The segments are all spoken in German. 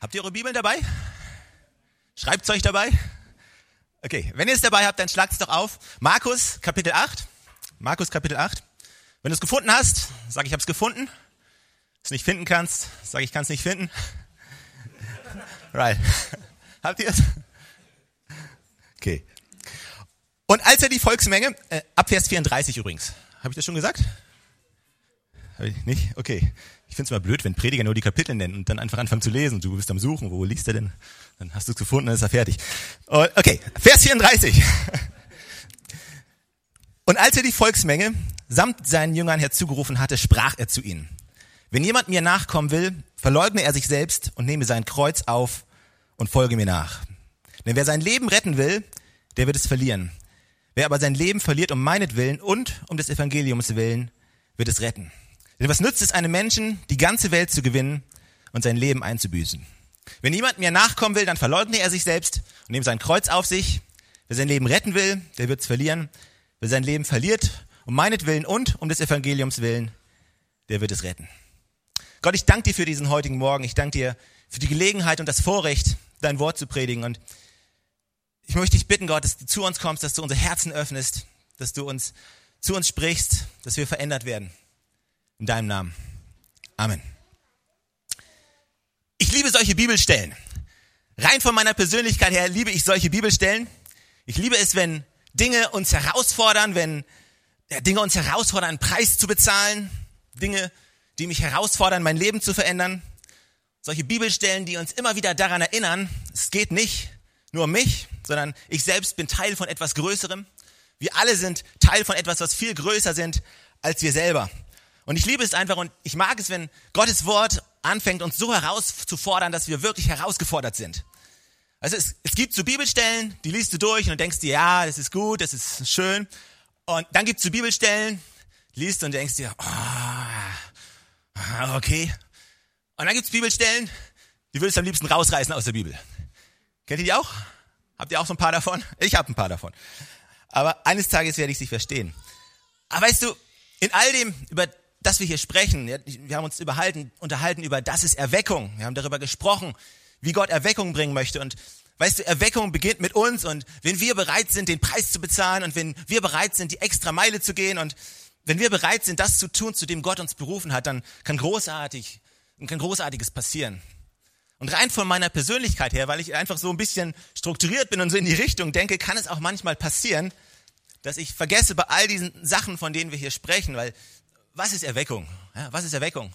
Habt ihr eure Bibeln dabei? Schreibt's euch dabei? Okay, wenn ihr es dabei habt, dann schlagt es doch auf. Markus Kapitel 8. Markus Kapitel 8. Wenn du es gefunden hast, sag ich, habe es gefunden. es nicht finden kannst, sag ich, kann es nicht finden. Right. Habt ihr es? Okay. Und als er die Volksmenge, äh, ab Vers 34 übrigens, habe ich das schon gesagt? Hab ich nicht? Okay. Ich finde es mal blöd, wenn Prediger nur die Kapitel nennen und dann einfach anfangen zu lesen. Du bist am Suchen, wo liest er denn? Dann hast du es gefunden, dann ist er fertig. Okay, Vers 34. Und als er die Volksmenge samt seinen Jüngern herzugerufen hatte, sprach er zu ihnen. Wenn jemand mir nachkommen will, verleugne er sich selbst und nehme sein Kreuz auf und folge mir nach. Denn wer sein Leben retten will, der wird es verlieren. Wer aber sein Leben verliert um meinetwillen und um des Evangeliums willen, wird es retten. Denn was nützt es einem Menschen, die ganze Welt zu gewinnen und sein Leben einzubüßen? Wenn jemand mir nachkommen will, dann verleugne er sich selbst und nehme sein Kreuz auf sich. Wer sein Leben retten will, der wird es verlieren. Wer sein Leben verliert, um meinetwillen und um des Evangeliums willen, der wird es retten. Gott, ich danke dir für diesen heutigen Morgen. Ich danke dir für die Gelegenheit und das Vorrecht, dein Wort zu predigen. Und ich möchte dich bitten, Gott, dass du zu uns kommst, dass du unsere Herzen öffnest, dass du uns zu uns sprichst, dass wir verändert werden. In deinem Namen. Amen. Ich liebe solche Bibelstellen. Rein von meiner Persönlichkeit her liebe ich solche Bibelstellen. Ich liebe es, wenn Dinge uns herausfordern, wenn Dinge uns herausfordern, einen Preis zu bezahlen. Dinge, die mich herausfordern, mein Leben zu verändern. Solche Bibelstellen, die uns immer wieder daran erinnern, es geht nicht nur um mich, sondern ich selbst bin Teil von etwas Größerem. Wir alle sind Teil von etwas, was viel größer sind als wir selber. Und ich liebe es einfach und ich mag es, wenn Gottes Wort anfängt, uns so herauszufordern, dass wir wirklich herausgefordert sind. Also es, es gibt so Bibelstellen, die liest du durch und denkst dir, ja, das ist gut, das ist schön. Und dann gibt es so Bibelstellen, liest und denkst dir, oh, okay. Und dann gibt es Bibelstellen, die würdest du am liebsten rausreißen aus der Bibel. Kennt ihr die auch? Habt ihr auch so ein paar davon? Ich habe ein paar davon. Aber eines Tages werde ich sie verstehen. Aber weißt du, in all dem, über dass wir hier sprechen, wir haben uns überhalten, unterhalten über, das ist Erweckung. Wir haben darüber gesprochen, wie Gott Erweckung bringen möchte. Und weißt du, Erweckung beginnt mit uns. Und wenn wir bereit sind, den Preis zu bezahlen und wenn wir bereit sind, die extra Meile zu gehen und wenn wir bereit sind, das zu tun, zu dem Gott uns berufen hat, dann kann großartig, kann großartiges passieren. Und rein von meiner Persönlichkeit her, weil ich einfach so ein bisschen strukturiert bin und so in die Richtung denke, kann es auch manchmal passieren, dass ich vergesse bei all diesen Sachen, von denen wir hier sprechen, weil was ist Erweckung? Ja, was ist Erweckung?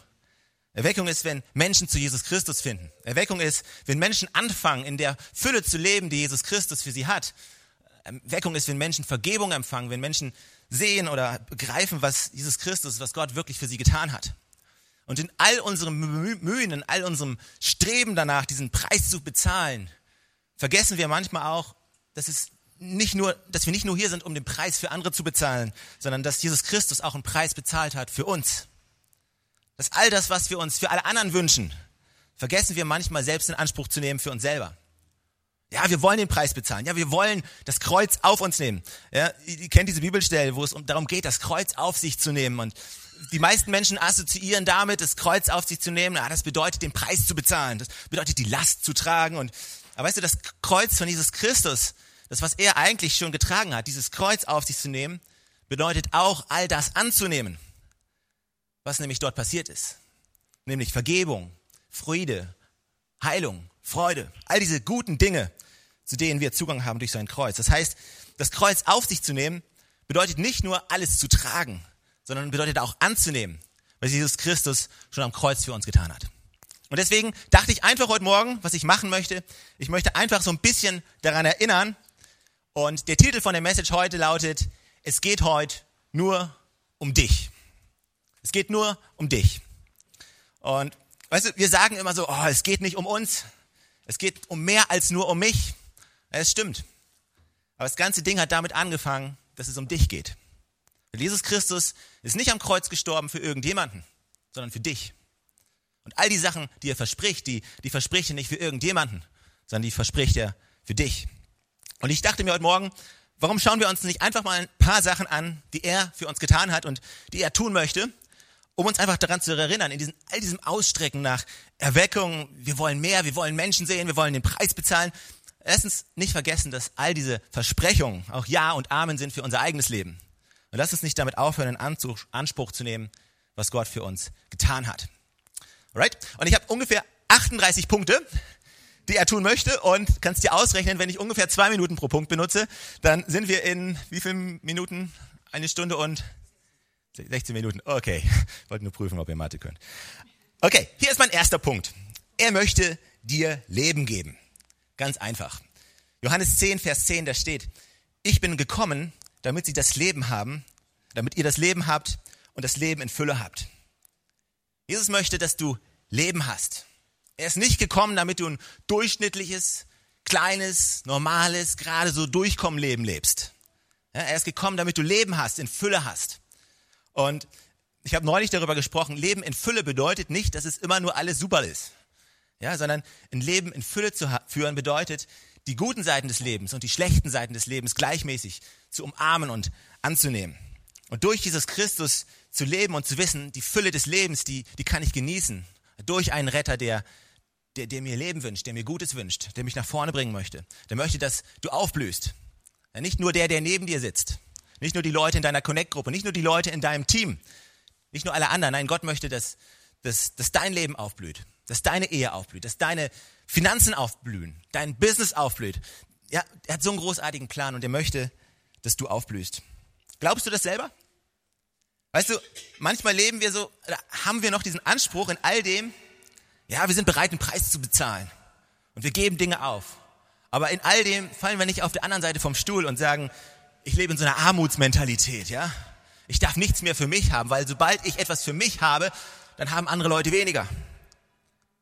Erweckung ist, wenn Menschen zu Jesus Christus finden. Erweckung ist, wenn Menschen anfangen, in der Fülle zu leben, die Jesus Christus für sie hat. Erweckung ist, wenn Menschen Vergebung empfangen, wenn Menschen sehen oder begreifen, was Jesus Christus, was Gott wirklich für sie getan hat. Und in all unserem Mühen, in all unserem Streben danach, diesen Preis zu bezahlen, vergessen wir manchmal auch, dass es nicht nur, dass wir nicht nur hier sind, um den Preis für andere zu bezahlen, sondern dass Jesus Christus auch einen Preis bezahlt hat für uns. Dass all das, was wir uns für alle anderen wünschen, vergessen wir manchmal selbst in Anspruch zu nehmen für uns selber. Ja, wir wollen den Preis bezahlen. Ja, wir wollen das Kreuz auf uns nehmen. Ja, ihr kennt diese Bibelstelle, wo es darum geht, das Kreuz auf sich zu nehmen. Und die meisten Menschen assoziieren damit, das Kreuz auf sich zu nehmen. Ja, das bedeutet, den Preis zu bezahlen. Das bedeutet, die Last zu tragen. Und, aber weißt du, das Kreuz von Jesus Christus, das, was er eigentlich schon getragen hat, dieses Kreuz auf sich zu nehmen, bedeutet auch, all das anzunehmen, was nämlich dort passiert ist. Nämlich Vergebung, Friede, Heilung, Freude, all diese guten Dinge, zu denen wir Zugang haben durch sein Kreuz. Das heißt, das Kreuz auf sich zu nehmen, bedeutet nicht nur alles zu tragen, sondern bedeutet auch anzunehmen, was Jesus Christus schon am Kreuz für uns getan hat. Und deswegen dachte ich einfach heute Morgen, was ich machen möchte, ich möchte einfach so ein bisschen daran erinnern, und der Titel von der Message heute lautet, es geht heute nur um dich. Es geht nur um dich. Und weißt du, wir sagen immer so, oh, es geht nicht um uns. Es geht um mehr als nur um mich. Ja, es stimmt. Aber das ganze Ding hat damit angefangen, dass es um dich geht. Jesus Christus ist nicht am Kreuz gestorben für irgendjemanden, sondern für dich. Und all die Sachen, die er verspricht, die, die verspricht er nicht für irgendjemanden, sondern die verspricht er für dich. Und ich dachte mir heute Morgen, warum schauen wir uns nicht einfach mal ein paar Sachen an, die er für uns getan hat und die er tun möchte? um uns einfach daran zu erinnern, in diesem, all diesem Ausstrecken nach Erweckung, wir wollen mehr, wir wollen Menschen sehen, wir wollen den Preis bezahlen. Erstens nicht vergessen, dass all diese Versprechungen auch Ja und Amen sind für unser eigenes Leben. Und lass uns nicht damit aufhören, in Anspruch zu nehmen, was Gott für uns getan hat. Alright? Und ich habe ungefähr 38 Punkte, die er tun möchte und kannst dir ausrechnen, wenn ich ungefähr zwei Minuten pro Punkt benutze, dann sind wir in wie vielen Minuten? Eine Stunde und 16 Minuten. Okay, wollte nur prüfen, ob ihr Mathe könnt. Okay, hier ist mein erster Punkt. Er möchte dir Leben geben. Ganz einfach. Johannes 10, Vers 10, da steht, ich bin gekommen, damit sie das Leben haben, damit ihr das Leben habt und das Leben in Fülle habt. Jesus möchte, dass du Leben hast. Er ist nicht gekommen, damit du ein durchschnittliches, kleines, normales, gerade so durchkommen Leben lebst. Er ist gekommen, damit du Leben hast, in Fülle hast. Und ich habe neulich darüber gesprochen, Leben in Fülle bedeutet nicht, dass es immer nur alles super ist. Ja, sondern ein Leben in Fülle zu führen bedeutet, die guten Seiten des Lebens und die schlechten Seiten des Lebens gleichmäßig zu umarmen und anzunehmen. Und durch Jesus Christus zu leben und zu wissen, die Fülle des Lebens, die, die kann ich genießen. Durch einen Retter, der, der, der mir Leben wünscht, der mir Gutes wünscht, der mich nach vorne bringen möchte. Der möchte, dass du aufblühst. Nicht nur der, der neben dir sitzt. Nicht nur die Leute in deiner Connect-Gruppe, nicht nur die Leute in deinem Team. Nicht nur alle anderen. Nein, Gott möchte, dass, dass, dass dein Leben aufblüht. Dass deine Ehe aufblüht. Dass deine Finanzen aufblühen. Dein Business aufblüht. Ja, er hat so einen großartigen Plan und er möchte, dass du aufblühst. Glaubst du das selber? Weißt du, manchmal leben wir so, haben wir noch diesen Anspruch in all dem, ja, wir sind bereit, einen Preis zu bezahlen. Und wir geben Dinge auf. Aber in all dem fallen wir nicht auf der anderen Seite vom Stuhl und sagen, ich lebe in so einer Armutsmentalität, ja. Ich darf nichts mehr für mich haben, weil sobald ich etwas für mich habe, dann haben andere Leute weniger.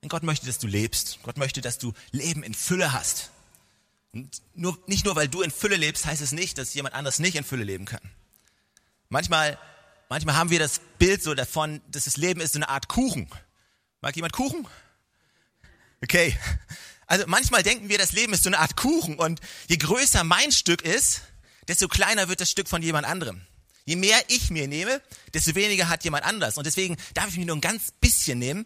Und Gott möchte, dass du lebst. Gott möchte, dass du Leben in Fülle hast. Und nur, nicht nur, weil du in Fülle lebst, heißt es nicht, dass jemand anderes nicht in Fülle leben kann. Manchmal Manchmal haben wir das Bild so davon, dass das Leben ist so eine Art Kuchen. Mag jemand Kuchen? Okay. Also manchmal denken wir, das Leben ist so eine Art Kuchen und je größer mein Stück ist, desto kleiner wird das Stück von jemand anderem. Je mehr ich mir nehme, desto weniger hat jemand anders. Und deswegen darf ich mir nur ein ganz bisschen nehmen,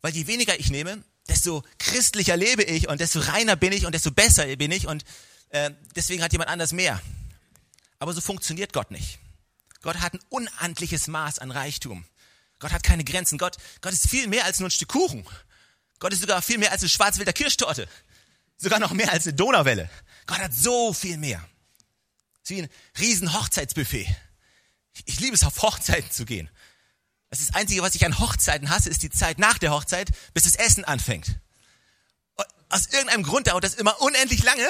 weil je weniger ich nehme, desto christlicher lebe ich und desto reiner bin ich und desto besser bin ich und äh, deswegen hat jemand anders mehr. Aber so funktioniert Gott nicht. Gott hat ein unhandliches Maß an Reichtum. Gott hat keine Grenzen. Gott, Gott ist viel mehr als nur ein Stück Kuchen. Gott ist sogar viel mehr als eine Schwarzwälder Kirschtorte. Sogar noch mehr als eine Donauwelle. Gott hat so viel mehr. Es ist wie ein riesen Hochzeitsbuffet. Ich liebe es, auf Hochzeiten zu gehen. Das, ist das Einzige, was ich an Hochzeiten hasse, ist die Zeit nach der Hochzeit, bis das Essen anfängt. Und aus irgendeinem Grund dauert das immer unendlich lange.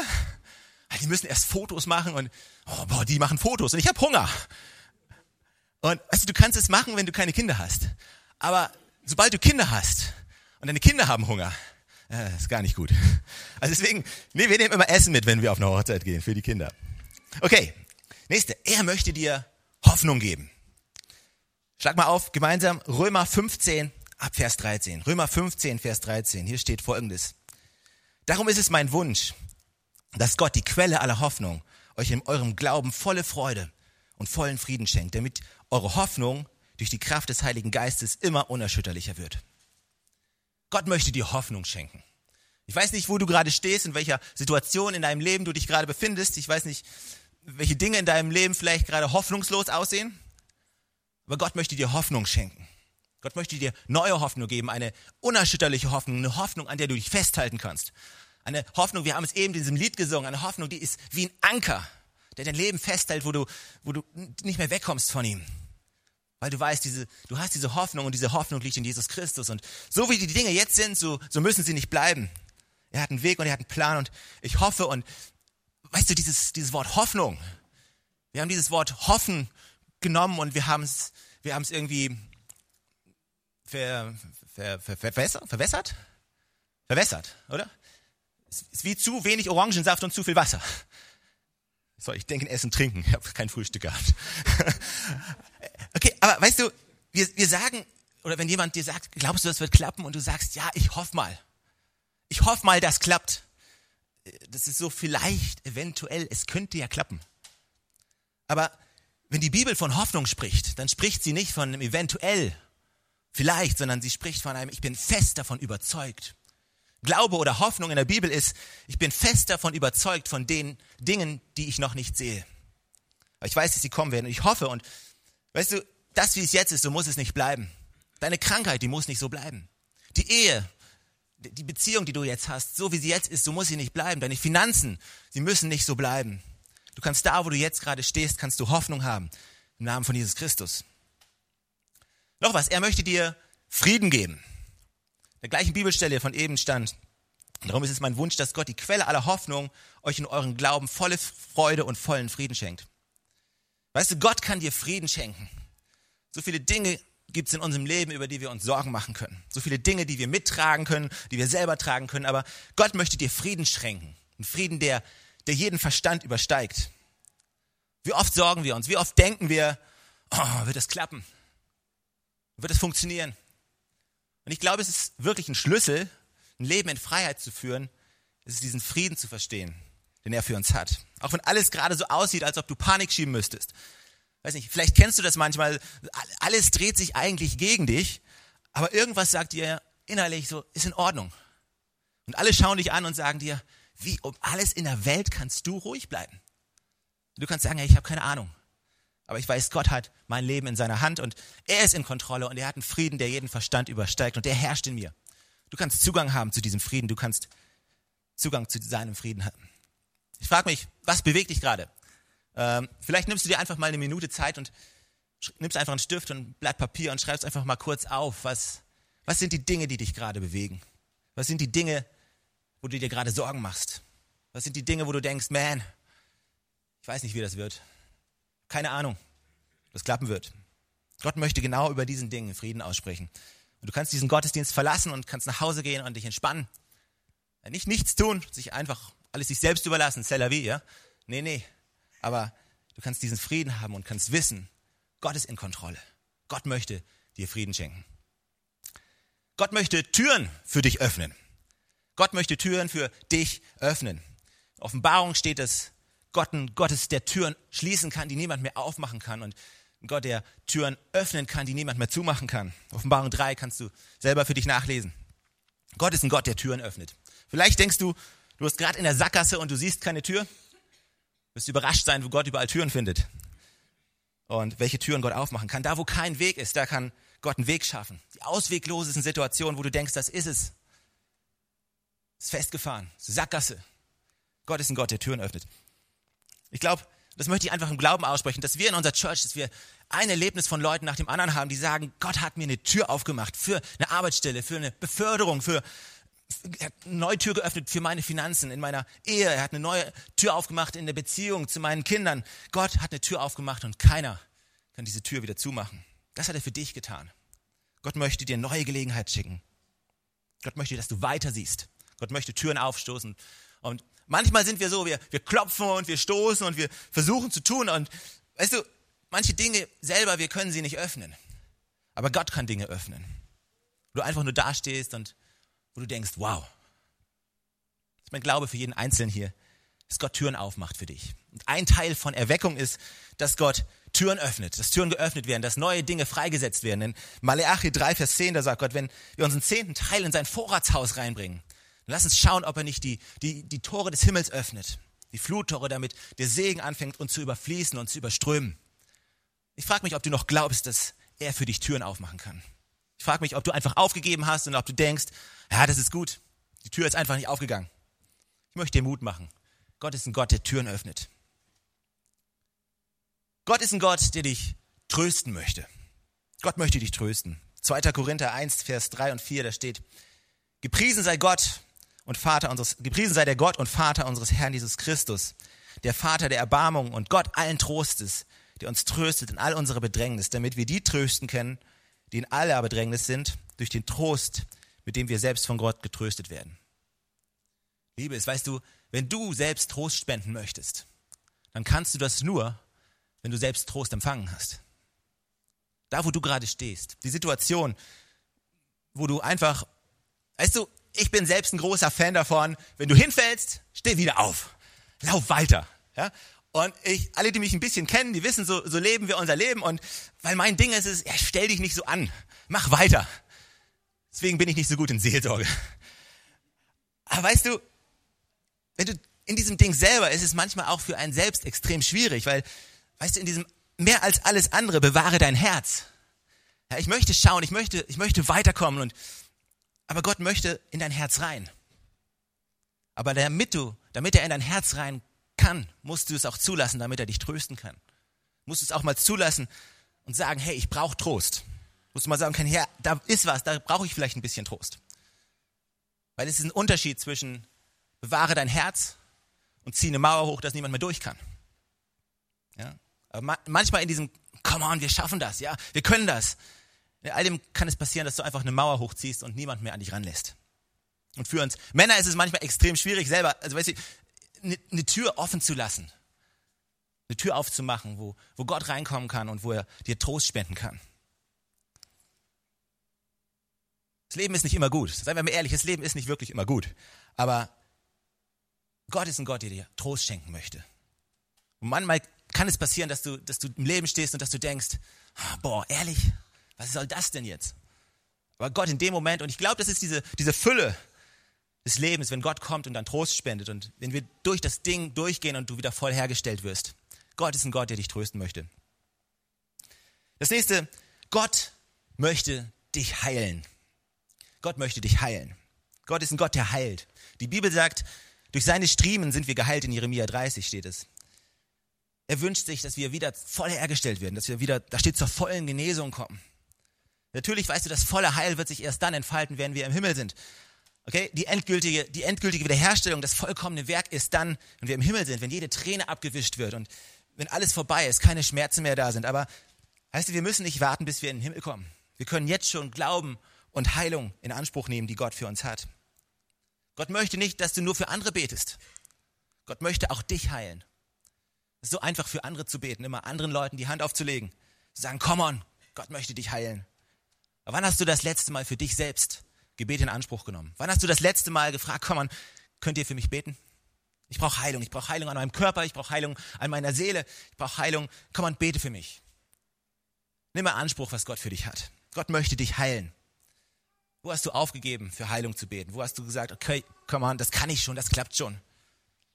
Die müssen erst Fotos machen und oh, boah, die machen Fotos und ich habe Hunger. Und du, du kannst es machen, wenn du keine Kinder hast. Aber sobald du Kinder hast und deine Kinder haben Hunger, äh, ist gar nicht gut. Also deswegen, nee, wir nehmen immer Essen mit, wenn wir auf eine Hochzeit gehen, für die Kinder. Okay, nächste. Er möchte dir Hoffnung geben. Schlag mal auf, gemeinsam Römer 15 ab Vers 13. Römer 15, Vers 13. Hier steht folgendes. Darum ist es mein Wunsch, dass Gott die Quelle aller Hoffnung euch in eurem Glauben volle Freude und vollen Frieden schenkt, damit eure Hoffnung durch die Kraft des Heiligen Geistes immer unerschütterlicher wird. Gott möchte dir Hoffnung schenken. Ich weiß nicht, wo du gerade stehst, in welcher Situation in deinem Leben du dich gerade befindest. Ich weiß nicht, welche Dinge in deinem Leben vielleicht gerade hoffnungslos aussehen. Aber Gott möchte dir Hoffnung schenken. Gott möchte dir neue Hoffnung geben, eine unerschütterliche Hoffnung, eine Hoffnung, an der du dich festhalten kannst. Eine Hoffnung, wir haben es eben in diesem Lied gesungen, eine Hoffnung, die ist wie ein Anker, der dein Leben festhält, wo du, wo du nicht mehr wegkommst von ihm. Weil du weißt, diese, du hast diese Hoffnung und diese Hoffnung liegt in Jesus Christus. Und so wie die Dinge jetzt sind, so, so müssen sie nicht bleiben. Er hat einen Weg und er hat einen Plan und ich hoffe und weißt du, dieses, dieses Wort Hoffnung, wir haben dieses Wort hoffen genommen und wir haben es wir irgendwie ver, ver, ver, verwässert, verwässert? Verwässert, oder? Es ist wie zu wenig Orangensaft und zu viel Wasser. So, ich denke in Essen, Trinken. Ich habe kein Frühstück gehabt. Aber weißt du, wir, wir sagen, oder wenn jemand dir sagt, glaubst du, das wird klappen? Und du sagst, ja, ich hoffe mal. Ich hoffe mal, das klappt. Das ist so vielleicht, eventuell, es könnte ja klappen. Aber wenn die Bibel von Hoffnung spricht, dann spricht sie nicht von einem eventuell, vielleicht, sondern sie spricht von einem, ich bin fest davon überzeugt. Glaube oder Hoffnung in der Bibel ist, ich bin fest davon überzeugt von den Dingen, die ich noch nicht sehe. Aber ich weiß, dass sie kommen werden und ich hoffe und weißt du, das wie es jetzt ist, so muss es nicht bleiben. Deine Krankheit, die muss nicht so bleiben. Die Ehe, die Beziehung, die du jetzt hast, so wie sie jetzt ist, so muss sie nicht bleiben. Deine Finanzen, sie müssen nicht so bleiben. Du kannst da, wo du jetzt gerade stehst, kannst du Hoffnung haben. Im Namen von Jesus Christus. Noch was, er möchte dir Frieden geben. Der gleichen Bibelstelle von eben stand. Darum ist es mein Wunsch, dass Gott, die Quelle aller Hoffnung, euch in euren Glauben volle Freude und vollen Frieden schenkt. Weißt du, Gott kann dir Frieden schenken. So viele Dinge gibt es in unserem Leben, über die wir uns Sorgen machen können. So viele Dinge, die wir mittragen können, die wir selber tragen können. Aber Gott möchte dir Frieden schenken. Ein Frieden, der, der jeden Verstand übersteigt. Wie oft sorgen wir uns? Wie oft denken wir, oh, wird das klappen? Wird es funktionieren? Und ich glaube, es ist wirklich ein Schlüssel, ein Leben in Freiheit zu führen, es ist diesen Frieden zu verstehen, den er für uns hat. Auch wenn alles gerade so aussieht, als ob du Panik schieben müsstest. Weiß nicht, vielleicht kennst du das manchmal, alles dreht sich eigentlich gegen dich, aber irgendwas sagt dir innerlich so, ist in Ordnung. Und alle schauen dich an und sagen dir, wie um alles in der Welt kannst du ruhig bleiben? Du kannst sagen, hey, ich habe keine Ahnung. Aber ich weiß, Gott hat mein Leben in seiner Hand und er ist in Kontrolle und er hat einen Frieden, der jeden Verstand übersteigt und der herrscht in mir. Du kannst Zugang haben zu diesem Frieden, du kannst Zugang zu seinem Frieden haben. Ich frage mich, was bewegt dich gerade? Ähm, vielleicht nimmst du dir einfach mal eine Minute Zeit und nimmst einfach einen Stift und ein Blatt Papier und schreibst einfach mal kurz auf, was, was sind die Dinge, die dich gerade bewegen? Was sind die Dinge, wo du dir gerade Sorgen machst? Was sind die Dinge, wo du denkst, man, ich weiß nicht, wie das wird. Keine Ahnung, das klappen wird. Gott möchte genau über diesen Dingen Frieden aussprechen. Und du kannst diesen Gottesdienst verlassen und kannst nach Hause gehen und dich entspannen. Nicht nichts tun, sich einfach alles sich selbst überlassen, c'est la vie, ja? Nee, nee. Aber du kannst diesen Frieden haben und kannst wissen, Gott ist in Kontrolle. Gott möchte dir Frieden schenken. Gott möchte Türen für dich öffnen. Gott möchte Türen für dich öffnen. Offenbarung steht es, Gott ein Gott ist, der Türen schließen kann, die niemand mehr aufmachen kann und ein Gott, der Türen öffnen kann, die niemand mehr zumachen kann. Offenbarung 3 kannst du selber für dich nachlesen. Gott ist ein Gott, der Türen öffnet. Vielleicht denkst du, du bist gerade in der Sackgasse und du siehst keine Tür. Wirst überrascht sein, wo Gott überall Türen findet. Und welche Türen Gott aufmachen kann. Da, wo kein Weg ist, da kann Gott einen Weg schaffen. Die ausweglosesten Situationen, wo du denkst, das ist es. Ist festgefahren. Ist Sackgasse. Gott ist ein Gott, der Türen öffnet. Ich glaube, das möchte ich einfach im Glauben aussprechen, dass wir in unserer Church, dass wir ein Erlebnis von Leuten nach dem anderen haben, die sagen, Gott hat mir eine Tür aufgemacht für eine Arbeitsstelle, für eine Beförderung, für er hat eine neue Tür geöffnet für meine Finanzen in meiner Ehe. Er hat eine neue Tür aufgemacht in der Beziehung zu meinen Kindern. Gott hat eine Tür aufgemacht und keiner kann diese Tür wieder zumachen. Das hat er für dich getan. Gott möchte dir neue Gelegenheit schicken. Gott möchte, dass du weiter siehst. Gott möchte Türen aufstoßen. Und Manchmal sind wir so, wir, wir klopfen und wir stoßen und wir versuchen zu tun und weißt du, manche Dinge selber, wir können sie nicht öffnen. Aber Gott kann Dinge öffnen. Du einfach nur dastehst und wo du denkst, wow. Das ist mein Glaube für jeden Einzelnen hier, dass Gott Türen aufmacht für dich. Und ein Teil von Erweckung ist, dass Gott Türen öffnet, dass Türen geöffnet werden, dass neue Dinge freigesetzt werden. In Maleachi 3, Vers 10, da sagt Gott, wenn wir unseren zehnten Teil in sein Vorratshaus reinbringen, Lass uns schauen, ob er nicht die, die, die Tore des Himmels öffnet. Die Fluttore, damit der Segen anfängt, uns zu überfließen und zu überströmen. Ich frage mich, ob du noch glaubst, dass er für dich Türen aufmachen kann. Ich frage mich, ob du einfach aufgegeben hast und ob du denkst, ja, das ist gut. Die Tür ist einfach nicht aufgegangen. Ich möchte dir Mut machen. Gott ist ein Gott, der Türen öffnet. Gott ist ein Gott, der dich trösten möchte. Gott möchte dich trösten. 2. Korinther 1, Vers 3 und 4, da steht, Gepriesen sei Gott, und Vater unseres, gepriesen sei der Gott und Vater unseres Herrn Jesus Christus, der Vater der Erbarmung und Gott allen Trostes, der uns tröstet in all unserer Bedrängnis, damit wir die trösten können, die in aller Bedrängnis sind, durch den Trost, mit dem wir selbst von Gott getröstet werden. Liebe ist, weißt du, wenn du selbst Trost spenden möchtest, dann kannst du das nur, wenn du selbst Trost empfangen hast. Da, wo du gerade stehst, die Situation, wo du einfach, weißt du, ich bin selbst ein großer Fan davon, wenn du hinfällst, steh wieder auf. Lauf weiter. Ja? Und ich, alle, die mich ein bisschen kennen, die wissen, so, so leben wir unser Leben. Und weil mein Ding ist, ist, ja, stell dich nicht so an. Mach weiter. Deswegen bin ich nicht so gut in Seelsorge. Aber weißt du, wenn du in diesem Ding selber ist es manchmal auch für einen selbst extrem schwierig, weil, weißt du, in diesem mehr als alles andere bewahre dein Herz. Ja, ich möchte schauen, ich möchte, ich möchte weiterkommen und, aber Gott möchte in dein Herz rein. Aber damit du, damit er in dein Herz rein kann, musst du es auch zulassen, damit er dich trösten kann. Musst du es auch mal zulassen und sagen, hey, ich brauche Trost. Musst du mal sagen können, Herr, da ist was, da brauche ich vielleicht ein bisschen Trost. Weil es ist ein Unterschied zwischen bewahre dein Herz und zieh eine Mauer hoch, dass niemand mehr durch kann. Ja? Aber manchmal in diesem, come on, wir schaffen das, ja, wir können das. In all dem kann es passieren, dass du einfach eine Mauer hochziehst und niemand mehr an dich ranlässt. Und für uns Männer ist es manchmal extrem schwierig, selber, also weißt du, eine, Tür offen zu lassen. Eine Tür aufzumachen, wo, wo Gott reinkommen kann und wo er dir Trost spenden kann. Das Leben ist nicht immer gut. Seien wir mal ehrlich, das Leben ist nicht wirklich immer gut. Aber Gott ist ein Gott, der dir Trost schenken möchte. Und manchmal kann es passieren, dass du, dass du im Leben stehst und dass du denkst, ah, boah, ehrlich, was soll das denn jetzt? Aber Gott in dem Moment, und ich glaube, das ist diese, diese Fülle des Lebens, wenn Gott kommt und dann Trost spendet und wenn wir durch das Ding durchgehen und du wieder voll hergestellt wirst. Gott ist ein Gott, der dich trösten möchte. Das nächste, Gott möchte dich heilen. Gott möchte dich heilen. Gott ist ein Gott, der heilt. Die Bibel sagt, durch seine Striemen sind wir geheilt, in Jeremia 30 steht es. Er wünscht sich, dass wir wieder voll hergestellt werden, dass wir wieder, da steht, zur vollen Genesung kommen. Natürlich weißt du, das volle Heil wird sich erst dann entfalten, wenn wir im Himmel sind. Okay? Die endgültige, die endgültige Wiederherstellung, das vollkommene Werk ist dann, wenn wir im Himmel sind, wenn jede Träne abgewischt wird und wenn alles vorbei ist, keine Schmerzen mehr da sind. Aber heißt du, wir müssen nicht warten, bis wir in den Himmel kommen. Wir können jetzt schon Glauben und Heilung in Anspruch nehmen, die Gott für uns hat. Gott möchte nicht, dass du nur für andere betest. Gott möchte auch dich heilen. Es ist so einfach für andere zu beten, immer anderen Leuten die Hand aufzulegen, zu sagen, komm on, Gott möchte dich heilen. Aber wann hast du das letzte Mal für dich selbst Gebet in Anspruch genommen? Wann hast du das letzte Mal gefragt, komm on, könnt ihr für mich beten? Ich brauche Heilung, ich brauche Heilung an meinem Körper, ich brauche Heilung an meiner Seele, ich brauche Heilung, komm on, bete für mich. Nimm mal Anspruch, was Gott für dich hat. Gott möchte dich heilen. Wo hast du aufgegeben, für Heilung zu beten? Wo hast du gesagt, okay, komm on, das kann ich schon, das klappt schon.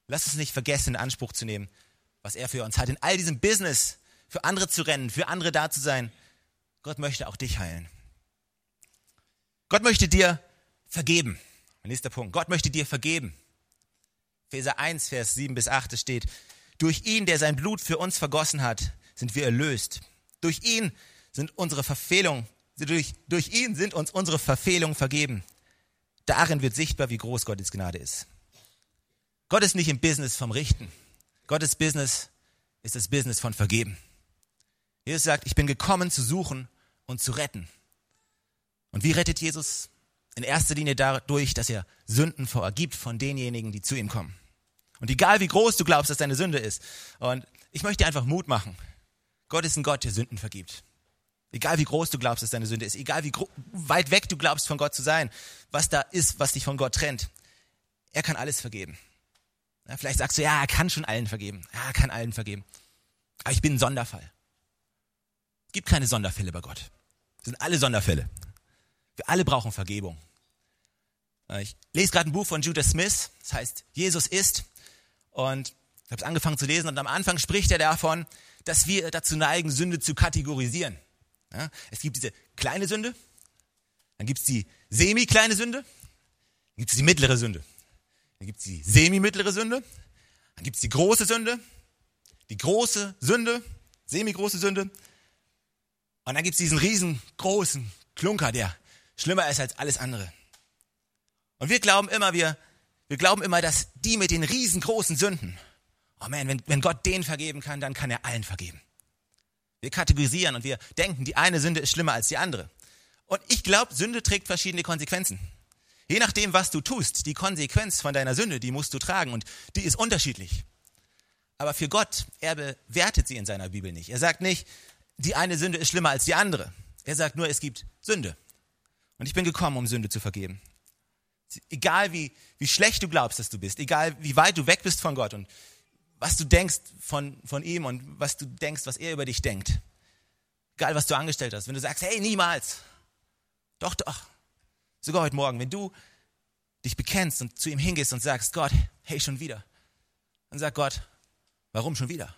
Lass uns nicht vergessen, in Anspruch zu nehmen, was er für uns hat. In all diesem Business, für andere zu rennen, für andere da zu sein. Gott möchte auch dich heilen. Gott möchte dir vergeben. Nächster Punkt. Gott möchte dir vergeben. Epheser 1, Vers 7 bis 8 steht, durch ihn, der sein Blut für uns vergossen hat, sind wir erlöst. Durch ihn sind unsere Verfehlungen durch, durch ihn sind uns unsere Verfehlungen vergeben. Darin wird sichtbar, wie groß Gottes Gnade ist. Gott ist nicht im Business vom Richten. Gottes Business ist das Business von Vergeben. Jesus sagt, ich bin gekommen zu suchen und zu retten. Und wie rettet Jesus? In erster Linie dadurch, dass er Sünden vergibt von denjenigen, die zu ihm kommen. Und egal wie groß du glaubst, dass deine Sünde ist. Und ich möchte dir einfach Mut machen. Gott ist ein Gott, der Sünden vergibt. Egal wie groß du glaubst, dass deine Sünde ist, egal wie weit weg du glaubst, von Gott zu sein, was da ist, was dich von Gott trennt, er kann alles vergeben. Ja, vielleicht sagst du, ja, er kann schon allen vergeben. Ja, er kann allen vergeben. Aber ich bin ein Sonderfall. Es gibt keine Sonderfälle bei Gott. Es sind alle Sonderfälle. Wir alle brauchen Vergebung. Ich lese gerade ein Buch von Judah Smith, das heißt Jesus ist. Und ich habe es angefangen zu lesen und am Anfang spricht er davon, dass wir dazu neigen, Sünde zu kategorisieren. Ja, es gibt diese kleine Sünde, dann gibt es die semi-kleine Sünde, dann gibt es die mittlere Sünde, dann gibt es die semi-mittlere Sünde, dann gibt es die große Sünde, die große Sünde, semi-große Sünde und dann gibt es diesen riesengroßen Klunker, der schlimmer ist als alles andere. Und wir glauben immer, wir, wir glauben immer, dass die mit den riesengroßen Sünden, oh man, wenn, wenn Gott denen vergeben kann, dann kann er allen vergeben. Wir kategorisieren und wir denken, die eine Sünde ist schlimmer als die andere. Und ich glaube, Sünde trägt verschiedene Konsequenzen. Je nachdem, was du tust, die Konsequenz von deiner Sünde, die musst du tragen und die ist unterschiedlich. Aber für Gott, er bewertet sie in seiner Bibel nicht. Er sagt nicht, die eine Sünde ist schlimmer als die andere. Er sagt nur, es gibt Sünde. Und ich bin gekommen, um Sünde zu vergeben. Egal wie, wie schlecht du glaubst, dass du bist, egal wie weit du weg bist von Gott und was du denkst von, von ihm und was du denkst, was er über dich denkt. Egal, was du angestellt hast. Wenn du sagst, hey, niemals. Doch, doch. Sogar heute Morgen, wenn du dich bekennst und zu ihm hingehst und sagst, Gott, hey, schon wieder. Dann sagt Gott, warum schon wieder?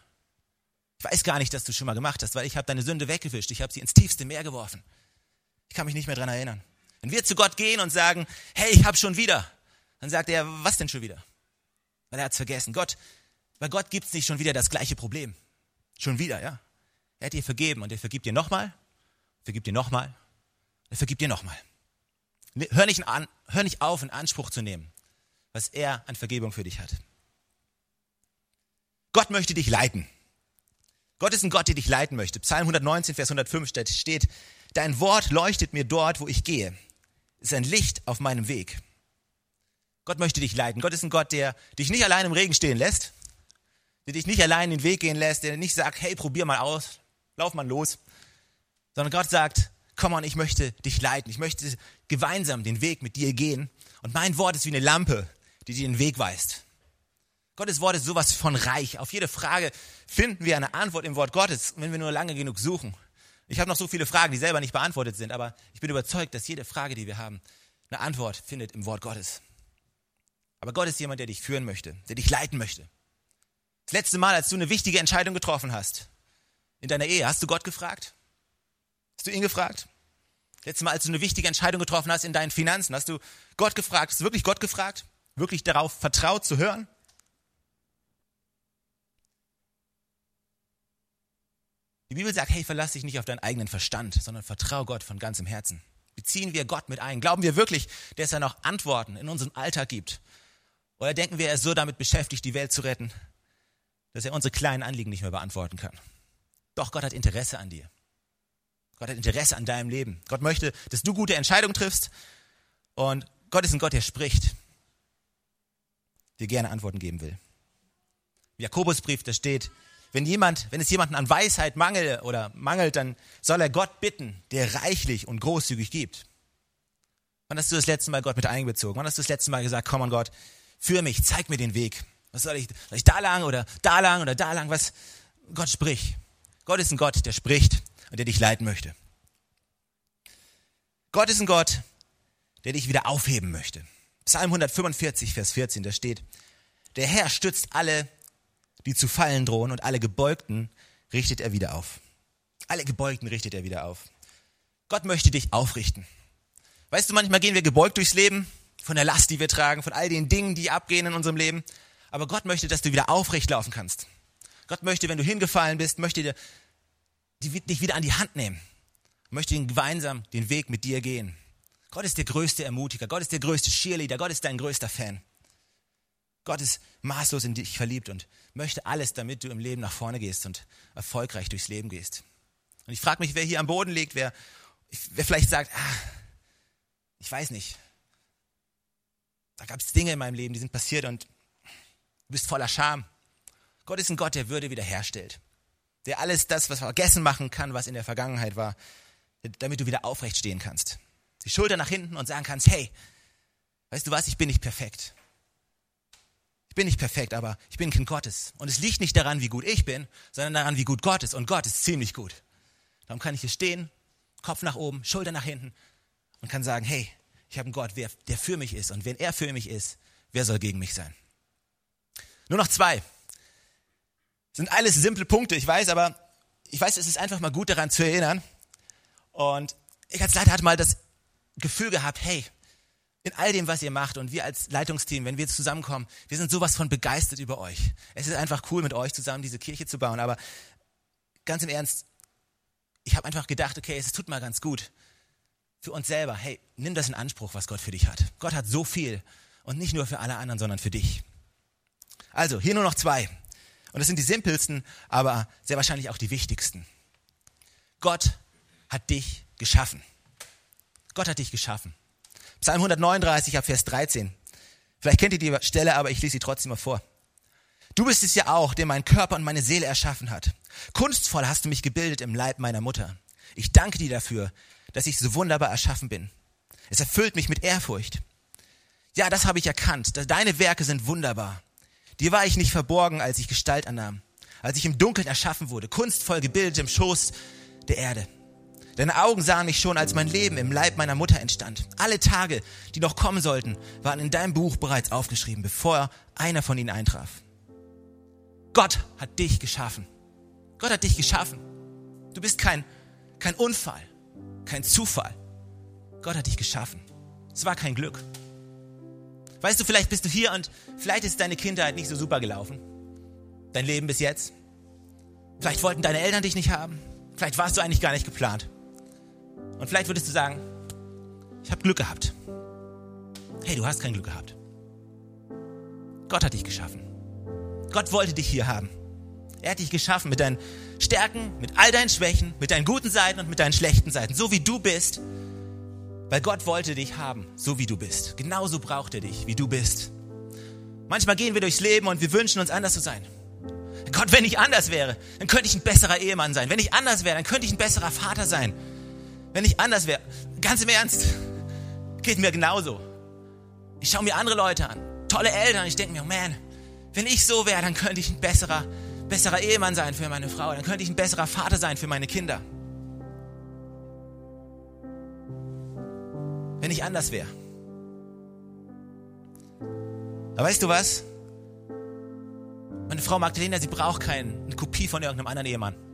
Ich weiß gar nicht, dass du schon mal gemacht hast, weil ich habe deine Sünde weggewischt. Ich habe sie ins tiefste Meer geworfen. Ich kann mich nicht mehr dran erinnern. Wenn wir zu Gott gehen und sagen, hey, ich habe schon wieder, dann sagt er, was denn schon wieder? Weil er hat's vergessen. Gott, bei Gott gibt's nicht schon wieder das gleiche Problem. Schon wieder, ja. Er hat dir vergeben und er vergibt dir nochmal, vergibt dir nochmal, er vergibt dir nochmal. Hör hör nicht auf, in Anspruch zu nehmen, was er an Vergebung für dich hat. Gott möchte dich leiten. Gott ist ein Gott, der dich leiten möchte. Psalm 119, Vers 105 steht, dein Wort leuchtet mir dort, wo ich gehe. Ist ein Licht auf meinem Weg. Gott möchte dich leiten. Gott ist ein Gott, der dich nicht allein im Regen stehen lässt, der dich nicht allein den Weg gehen lässt, der nicht sagt, hey, probier mal aus, lauf mal los, sondern Gott sagt, komm on, ich möchte dich leiten, ich möchte gemeinsam den Weg mit dir gehen und mein Wort ist wie eine Lampe, die dir den Weg weist. Gottes Wort ist sowas von reich. Auf jede Frage finden wir eine Antwort im Wort Gottes, wenn wir nur lange genug suchen. Ich habe noch so viele Fragen, die selber nicht beantwortet sind, aber ich bin überzeugt, dass jede Frage, die wir haben, eine Antwort findet im Wort Gottes. Aber Gott ist jemand, der dich führen möchte, der dich leiten möchte. Das letzte Mal, als du eine wichtige Entscheidung getroffen hast, in deiner Ehe, hast du Gott gefragt? Hast du ihn gefragt? Letztes Mal, als du eine wichtige Entscheidung getroffen hast in deinen Finanzen, hast du Gott gefragt? Hast du wirklich Gott gefragt? Wirklich darauf vertraut zu hören? Die Bibel sagt, hey, verlass dich nicht auf deinen eigenen Verstand, sondern vertrau Gott von ganzem Herzen. Beziehen wir Gott mit ein? Glauben wir wirklich, dass er noch Antworten in unserem Alltag gibt? Oder denken wir, er ist so damit beschäftigt, die Welt zu retten, dass er unsere kleinen Anliegen nicht mehr beantworten kann? Doch Gott hat Interesse an dir. Gott hat Interesse an deinem Leben. Gott möchte, dass du gute Entscheidungen triffst. Und Gott ist ein Gott, der spricht, dir gerne Antworten geben will. Im Jakobusbrief, da steht, wenn jemand, wenn es jemanden an Weisheit mangelt oder mangelt, dann soll er Gott bitten, der reichlich und großzügig gibt. Wann hast du das letzte Mal Gott mit einbezogen? Wann hast du das letzte Mal gesagt, komm an Gott, führ mich, zeig mir den Weg. Was soll ich, soll ich da lang oder da lang oder da lang? Was? Gott spricht. Gott ist ein Gott, der spricht und der dich leiten möchte. Gott ist ein Gott, der dich wieder aufheben möchte. Psalm 145, Vers 14, da steht, der Herr stützt alle, die zu fallen drohen und alle Gebeugten richtet er wieder auf. Alle Gebeugten richtet er wieder auf. Gott möchte dich aufrichten. Weißt du, manchmal gehen wir gebeugt durchs Leben, von der Last, die wir tragen, von all den Dingen, die abgehen in unserem Leben. Aber Gott möchte, dass du wieder aufrecht laufen kannst. Gott möchte, wenn du hingefallen bist, möchte dir, dich wieder an die Hand nehmen. Möchte gemeinsam den Weg mit dir gehen. Gott ist der größte Ermutiger. Gott ist der größte Cheerleader. Gott ist dein größter Fan. Gott ist maßlos in dich verliebt und möchte alles, damit du im Leben nach vorne gehst und erfolgreich durchs Leben gehst. Und ich frage mich, wer hier am Boden liegt, wer, wer vielleicht sagt, ah, ich weiß nicht, da gab es Dinge in meinem Leben, die sind passiert und du bist voller Scham. Gott ist ein Gott, der Würde wiederherstellt. Der alles das, was vergessen machen kann, was in der Vergangenheit war, damit du wieder aufrecht stehen kannst. Die Schulter nach hinten und sagen kannst, hey, weißt du was, ich bin nicht perfekt. Bin nicht perfekt, aber ich bin Kind Gottes. Und es liegt nicht daran, wie gut ich bin, sondern daran, wie gut Gott ist. Und Gott ist ziemlich gut. Darum kann ich hier stehen, Kopf nach oben, Schulter nach hinten und kann sagen, hey, ich habe einen Gott, der für mich ist. Und wenn er für mich ist, wer soll gegen mich sein? Nur noch zwei. Sind alles simple Punkte, ich weiß, aber ich weiß, es ist einfach mal gut daran zu erinnern. Und ich als Leiter hatte mal das Gefühl gehabt, hey, in all dem, was ihr macht und wir als Leitungsteam, wenn wir zusammenkommen, wir sind sowas von begeistert über euch. Es ist einfach cool, mit euch zusammen diese Kirche zu bauen. Aber ganz im Ernst, ich habe einfach gedacht, okay, es tut mal ganz gut für uns selber. Hey, nimm das in Anspruch, was Gott für dich hat. Gott hat so viel und nicht nur für alle anderen, sondern für dich. Also, hier nur noch zwei. Und das sind die simpelsten, aber sehr wahrscheinlich auch die wichtigsten. Gott hat dich geschaffen. Gott hat dich geschaffen. Psalm 139 ab Vers 13. Vielleicht kennt ihr die Stelle, aber ich lese sie trotzdem mal vor. Du bist es ja auch, der meinen Körper und meine Seele erschaffen hat. Kunstvoll hast du mich gebildet im Leib meiner Mutter. Ich danke dir dafür, dass ich so wunderbar erschaffen bin. Es erfüllt mich mit Ehrfurcht. Ja, das habe ich erkannt. Deine Werke sind wunderbar. Dir war ich nicht verborgen, als ich Gestalt annahm, als ich im Dunkeln erschaffen wurde, kunstvoll gebildet im Schoß der Erde. Deine Augen sahen mich schon, als mein Leben im Leib meiner Mutter entstand. Alle Tage, die noch kommen sollten, waren in deinem Buch bereits aufgeschrieben, bevor einer von ihnen eintraf. Gott hat dich geschaffen. Gott hat dich geschaffen. Du bist kein, kein Unfall, kein Zufall. Gott hat dich geschaffen. Es war kein Glück. Weißt du, vielleicht bist du hier und vielleicht ist deine Kindheit nicht so super gelaufen. Dein Leben bis jetzt. Vielleicht wollten deine Eltern dich nicht haben. Vielleicht warst du eigentlich gar nicht geplant. Und vielleicht würdest du sagen, ich habe Glück gehabt. Hey, du hast kein Glück gehabt. Gott hat dich geschaffen. Gott wollte dich hier haben. Er hat dich geschaffen mit deinen Stärken, mit all deinen Schwächen, mit deinen guten Seiten und mit deinen schlechten Seiten, so wie du bist. Weil Gott wollte dich haben, so wie du bist. Genauso braucht er dich, wie du bist. Manchmal gehen wir durchs Leben und wir wünschen uns anders zu sein. Gott, wenn ich anders wäre, dann könnte ich ein besserer Ehemann sein. Wenn ich anders wäre, dann könnte ich ein besserer Vater sein. Wenn ich anders wäre, ganz im Ernst, geht mir genauso. Ich schaue mir andere Leute an, tolle Eltern, ich denke mir, oh man, wenn ich so wäre, dann könnte ich ein besserer, besserer Ehemann sein für meine Frau, dann könnte ich ein besserer Vater sein für meine Kinder. Wenn ich anders wäre. Aber weißt du was? Meine Frau Magdalena, sie braucht keine Kopie von irgendeinem anderen Ehemann.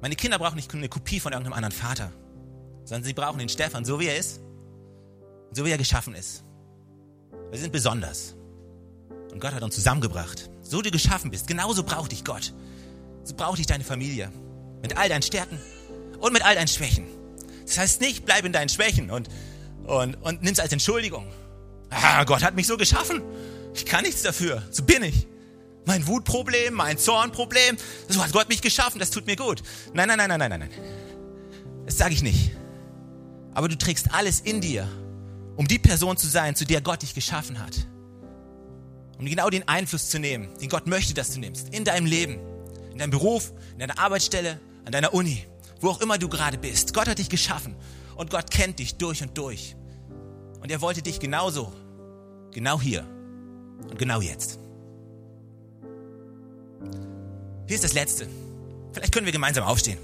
Meine Kinder brauchen nicht eine Kopie von irgendeinem anderen Vater, sondern sie brauchen den Stefan, so wie er ist, so wie er geschaffen ist. Wir sind besonders. Und Gott hat uns zusammengebracht. So du geschaffen bist, genauso braucht dich Gott. So braucht dich deine Familie. Mit all deinen Stärken und mit all deinen Schwächen. Das heißt nicht, bleib in deinen Schwächen und, und, und nimm's als Entschuldigung. Ah, Gott hat mich so geschaffen. Ich kann nichts dafür. So bin ich mein Wutproblem, mein Zornproblem. So hat Gott mich geschaffen, das tut mir gut. Nein, nein, nein, nein, nein, nein. Das sage ich nicht. Aber du trägst alles in dir, um die Person zu sein, zu der Gott dich geschaffen hat. Um genau den Einfluss zu nehmen, den Gott möchte, dass du nimmst. In deinem Leben, in deinem Beruf, in deiner Arbeitsstelle, an deiner Uni, wo auch immer du gerade bist. Gott hat dich geschaffen und Gott kennt dich durch und durch. Und er wollte dich genauso, genau hier und genau jetzt. Hier ist das Letzte. Vielleicht können wir gemeinsam aufstehen.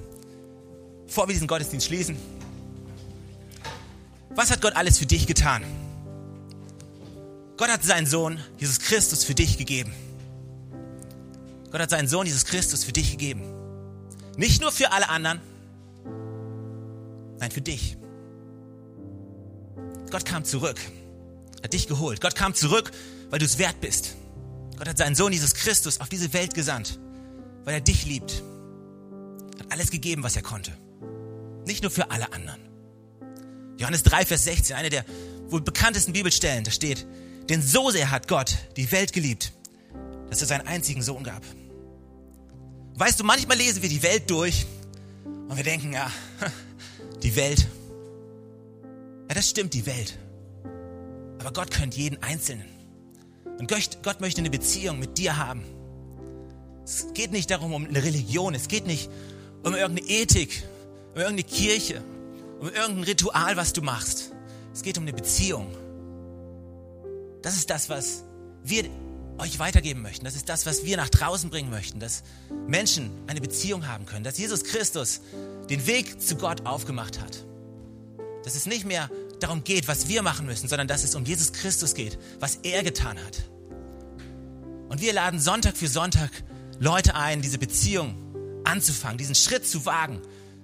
Bevor wir diesen Gottesdienst schließen. Was hat Gott alles für dich getan? Gott hat seinen Sohn, Jesus Christus, für dich gegeben. Gott hat seinen Sohn, Jesus Christus, für dich gegeben. Nicht nur für alle anderen, nein, für dich. Gott kam zurück, hat dich geholt. Gott kam zurück, weil du es wert bist. Gott hat seinen Sohn, Jesus Christus, auf diese Welt gesandt weil er dich liebt. Hat alles gegeben, was er konnte. Nicht nur für alle anderen. Johannes 3, Vers 16, eine der wohl bekanntesten Bibelstellen, da steht, denn so sehr hat Gott die Welt geliebt, dass er seinen einzigen Sohn gab. Weißt du, manchmal lesen wir die Welt durch und wir denken, ja, die Welt. Ja, das stimmt, die Welt. Aber Gott kennt jeden Einzelnen. Und Gott möchte eine Beziehung mit dir haben. Es geht nicht darum, um eine Religion. Es geht nicht um irgendeine Ethik, um irgendeine Kirche, um irgendein Ritual, was du machst. Es geht um eine Beziehung. Das ist das, was wir euch weitergeben möchten. Das ist das, was wir nach draußen bringen möchten, dass Menschen eine Beziehung haben können, dass Jesus Christus den Weg zu Gott aufgemacht hat. Dass es nicht mehr darum geht, was wir machen müssen, sondern dass es um Jesus Christus geht, was er getan hat. Und wir laden Sonntag für Sonntag Leute ein, diese Beziehung anzufangen, diesen Schritt zu wagen,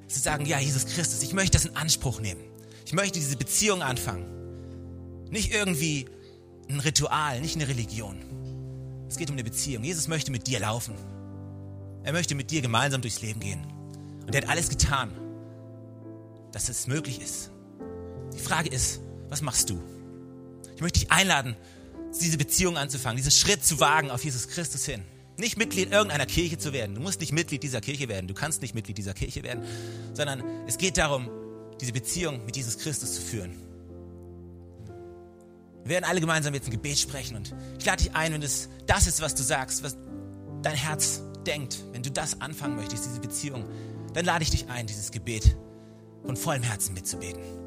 zu sagen, ja, Jesus Christus, ich möchte das in Anspruch nehmen. Ich möchte diese Beziehung anfangen. Nicht irgendwie ein Ritual, nicht eine Religion. Es geht um eine Beziehung. Jesus möchte mit dir laufen. Er möchte mit dir gemeinsam durchs Leben gehen. Und er hat alles getan, dass es möglich ist. Die Frage ist, was machst du? Ich möchte dich einladen, diese Beziehung anzufangen, diesen Schritt zu wagen auf Jesus Christus hin. Nicht Mitglied irgendeiner Kirche zu werden. Du musst nicht Mitglied dieser Kirche werden. Du kannst nicht Mitglied dieser Kirche werden. Sondern es geht darum, diese Beziehung mit Jesus Christus zu führen. Wir werden alle gemeinsam jetzt ein Gebet sprechen und ich lade dich ein, wenn das das ist, was du sagst, was dein Herz denkt, wenn du das anfangen möchtest, diese Beziehung, dann lade ich dich ein, dieses Gebet von vollem Herzen mitzubeten.